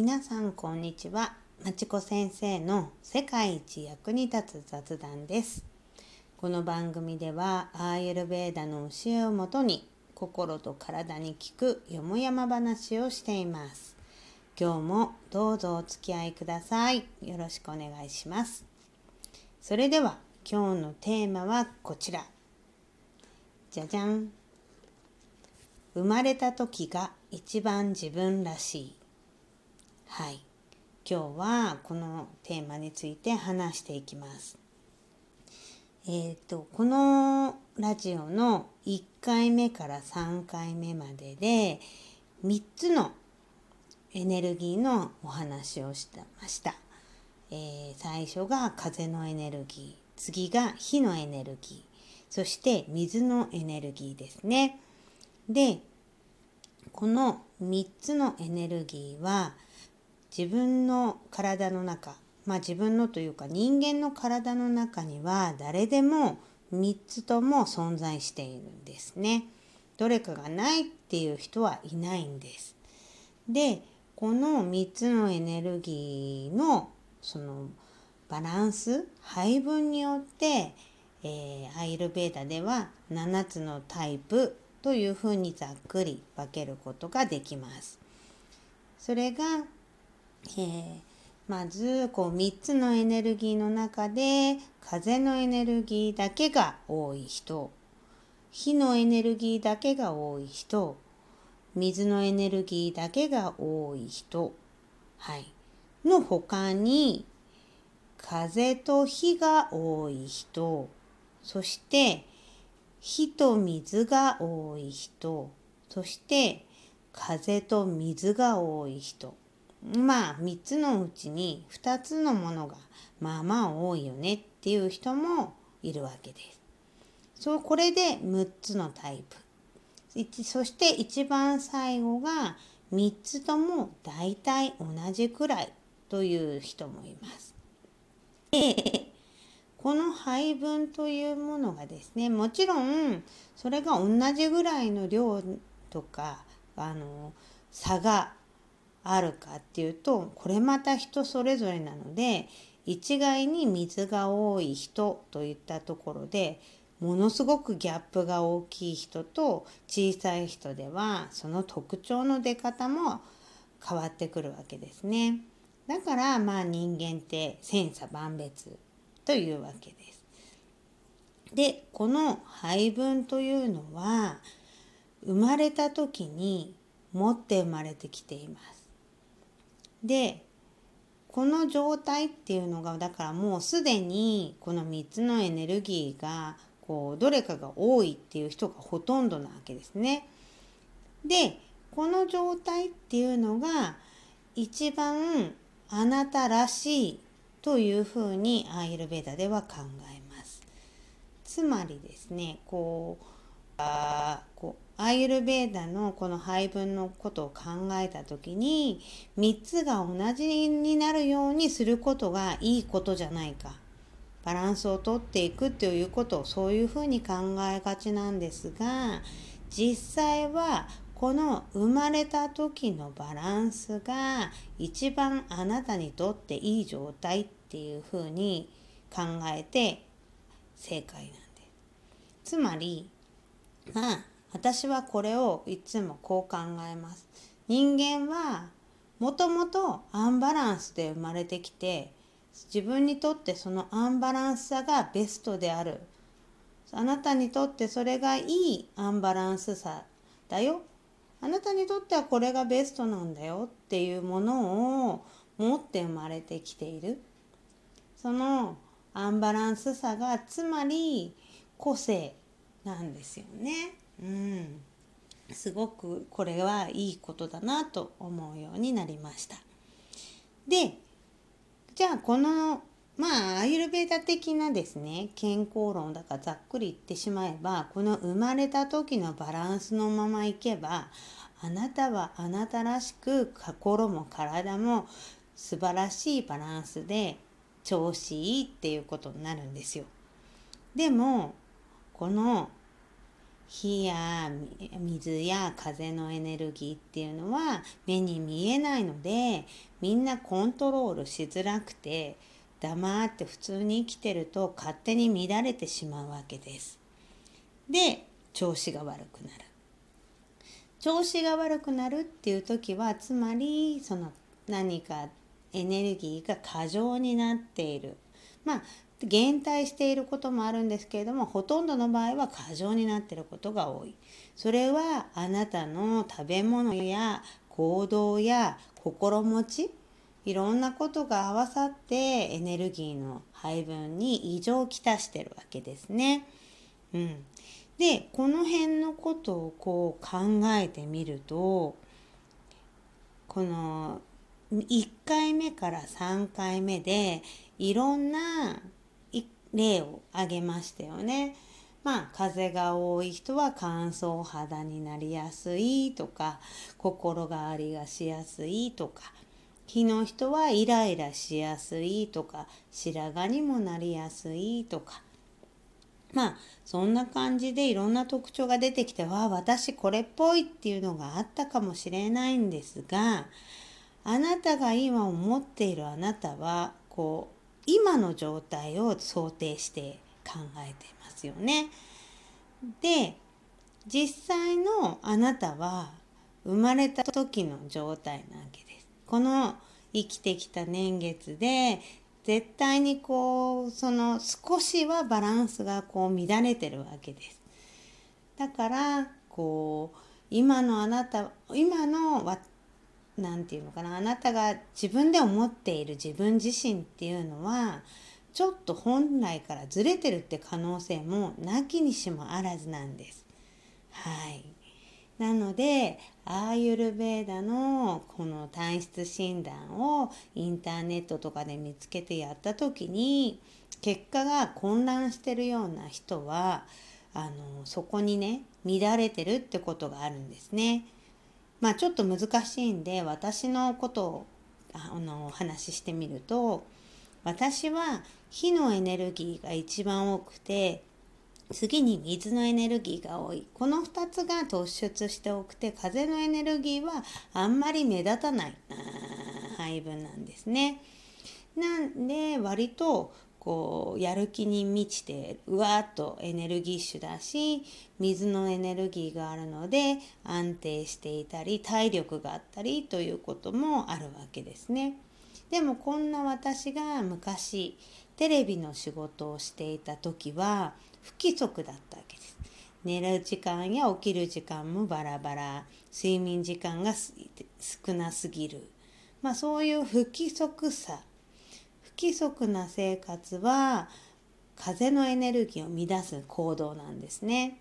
皆さんこんにちは。まちこ先生の世界一役に立つ雑談です。この番組ではアーユルベーダの教えをもとに心と体に効くよもやま話をしています。今日もどうぞお付き合いください。よろしくお願いします。それでは今日のテーマはこちら。じゃじゃん。生まれた時が一番自分らしい。はい。今日はこのテーマについて話していきます。えーと、このラジオの1回目から3回目までで3つのエネルギーのお話をしてました、えー、最初が風のエネルギー次が火のエネルギーそして水のエネルギーですね。でこの3つのエネルギーは自分の体の中まあ自分のというか人間の体の中には誰でも3つとも存在しているんですね。どれかがないっていう人はいないんです。でこの3つのエネルギーのそのバランス配分によって、えー、アイルベーダでは7つのタイプというふうにざっくり分けることができます。それが、えー。まずこう3つのエネルギーの中で風のエネルギーだけが多い人。火のエネルギーだけが多い人。水のエネルギーだけが多い人、はい、の他に風と火が多い人。そして火と水が多い人。そして風と水が多い人。まあ3つのうちに2つのものがまあまあ多いよねっていう人もいるわけです。そうこれで6つのタイプ。そして一番最後が3つとも大体同じくらいという人もいます。この配分というものがですねもちろんそれが同じぐらいの量とかあの差があるかっていうとこれまた人それぞれなので一概に水が多い人といったところでものすごくギャップが大きい人と小さい人ではその特徴の出方も変わってくるわけですね。だからまあ人間って千差万別というわけです。でこの配分というのは生まれた時に持って生まれてきています。でこの状態っていうのがだからもうすでにこの3つのエネルギーがこうどれかが多いっていう人がほとんどなわけですね。でこの状態っていうのが一番あなたらしいというふうにアイルベーダでは考えます。つまりですねこうあこうアイルベーダのこの配分のことを考えた時に3つが同じになるようにすることがいいことじゃないかバランスをとっていくっていうことをそういうふうに考えがちなんですが実際はこの生まれた時のバランスが一番あなたにとっていい状態っていうふうに考えて正解なんです。つまりまあ私はこれをいつもこう考えます。人間はもともとアンバランスで生まれてきて自分にとってそのアンバランスさがベストであるあなたにとってそれがいいアンバランスさだよあなたにとってはこれがベストなんだよっていうものを持って生まれてきているそのアンバランスさがつまり個性なんですよね。うん、すごくこれはいいことだなと思うようになりました。でじゃあこのまあアイルベーダ的なですね健康論だからざっくり言ってしまえばこの生まれた時のバランスのままいけばあなたはあなたらしく心も体も素晴らしいバランスで調子いいっていうことになるんですよ。でもこの火や水や風のエネルギーっていうのは目に見えないのでみんなコントロールしづらくて黙って普通に生きてると勝手に乱れてしまうわけです。で調子が悪くなる。調子が悪くなるっていう時はつまりその何かエネルギーが過剰になっている。まあ減退していることもあるんですけれどもほとんどの場合は過剰になっていることが多い。それはあなたの食べ物や行動や心持ちいろんなことが合わさってエネルギーの配分に異常をきたしてるわけですね。うん、でこの辺のことをこう考えてみるとこの1回目から3回目でいろんな例を挙げましたよね。まあ、風が多い人は乾燥肌になりやすいとか心変わりがしやすいとか火の人はイライラしやすいとか白髪にもなりやすいとかまあそんな感じでいろんな特徴が出てきてわあ私これっぽいっていうのがあったかもしれないんですがあなたが今思っているあなたはこう今の状態を想定して考えていますよね。で実際のあなたは生まれた時の状態なわけです。この生きてきた年月で絶対にこうその少しはバランスがこう乱れてるわけです。だからこう今のあなた今の何て言うのかなあなたが自分で思っている自分自身っていうのはちょっと本来からずれてるって可能性もなきにしもあらずなんです。はい。なのでアーユルベーダのこの体質診断をインターネットとかで見つけてやった時に結果が混乱してるような人はあのそこにね乱れてるってことがあるんですね。まあちょっと難しいんで私のことをあのお話ししてみると私は火のエネルギーが一番多くて次に水のエネルギーが多いこの2つが突出して多くて風のエネルギーはあんまり目立たない配分なんですね。なんで割とこうやる気に満ちてうわーっとエネルギッシュだし水のエネルギーがあるので安定していたり体力があったりということもあるわけですね。でもこんな私が昔テレビの仕事をしていた時は不規則だったわけです。寝る時間や起きる時間もバラバラ睡眠時間が少なすぎる、まあ、そういう不規則さ規則な生活は風のエネルギーを乱す行動なんですね。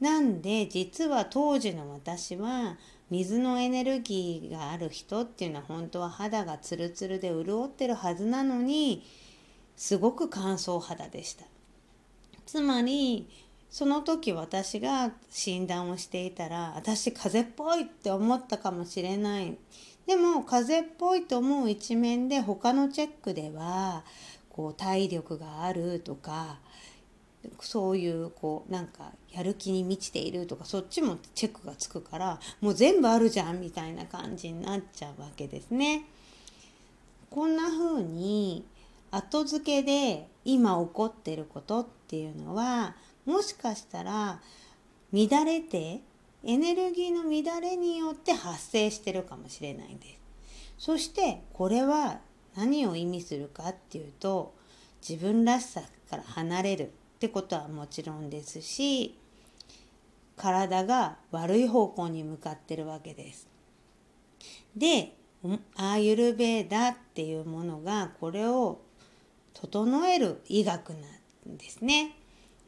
なんで実は当時の私は水のエネルギーがある人っていうのは本当は肌がツルツルで潤ってるはずなのにすごく乾燥肌でした。つまりその時私が診断をしていたら私風邪っぽいって思ったかもしれないでも風邪っぽいと思う一面で他のチェックではこう体力があるとかそういうこうなんかやる気に満ちているとかそっちもチェックがつくからもう全部あるじゃんみたいな感じになっちゃうわけですね。こんな風に後付けで今起こってることっていうのはもしかしたら乱れてエネルギーの乱れによって発生してるかもしれないんです。そしてこれは何を意味するかっていうと自分らしさから離れるってことはもちろんですし体が悪い方向に向かってるわけです。でアーユルベーダっていうものがこれを整える医学なんですね。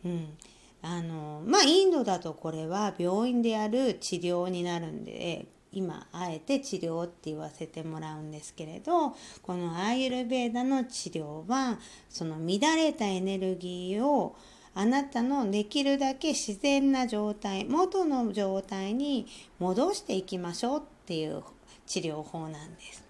うん、あのまあインドだとこれは病院でやる治療になるんで今あえて治療って言わせてもらうんですけれどこのアーユルベーダの治療はその乱れたエネルギーをあなたのできるだけ自然な状態元の状態に戻していきましょうっていう治療法なんです。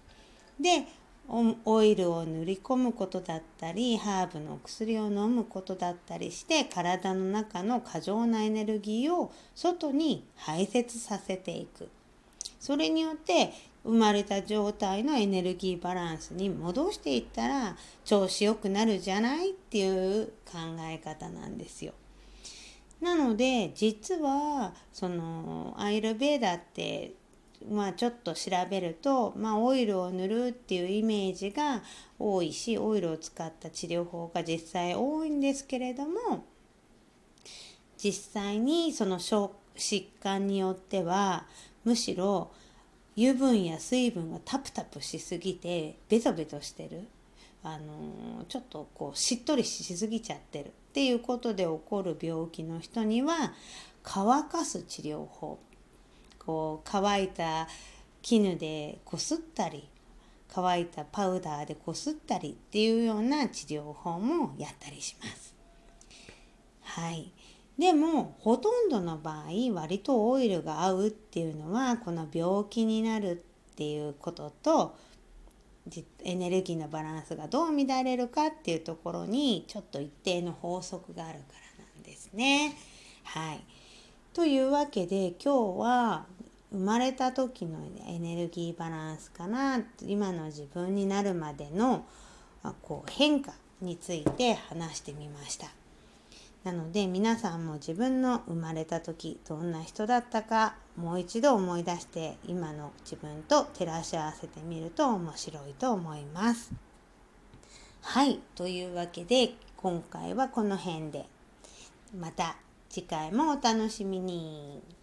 でオイルを塗り込むことだったりハーブの薬を飲むことだったりして体の中の過剰なエネルギーを外に排泄させていくそれによって生まれた状態のエネルギーバランスに戻していったら調子良くなるじゃないっていう考え方なんですよ。なので実はそのアイルベーダってまあちょっと調べると、まあ、オイルを塗るっていうイメージが多いしオイルを使った治療法が実際多いんですけれども実際にその疾患によってはむしろ油分や水分がタプタプしすぎてベトベトしてる。あのちょっとこうしっとりしすぎちゃってるっていうことで起こる病気の人には乾かす治療法。こう乾いた絹でこすったり乾いたパウダーでこすったりっていうような治療法もやったりします。はい。でもほとんどの場合割とオイルが合うっていうのはこの病気になるっていうこととエネルギーのバランスがどう乱れるかっていうところにちょっと一定の法則があるからなんですね。はい、というわけで今日は生まれた時のエネルギーバランスかな今の自分になるまでのこう変化について話してみました。なので皆さんも自分の生まれた時どんな人だったかもう一度思い出して今の自分と照らし合わせてみると面白いと思います。はい、というわけで今回はこの辺でまた次回もお楽しみに。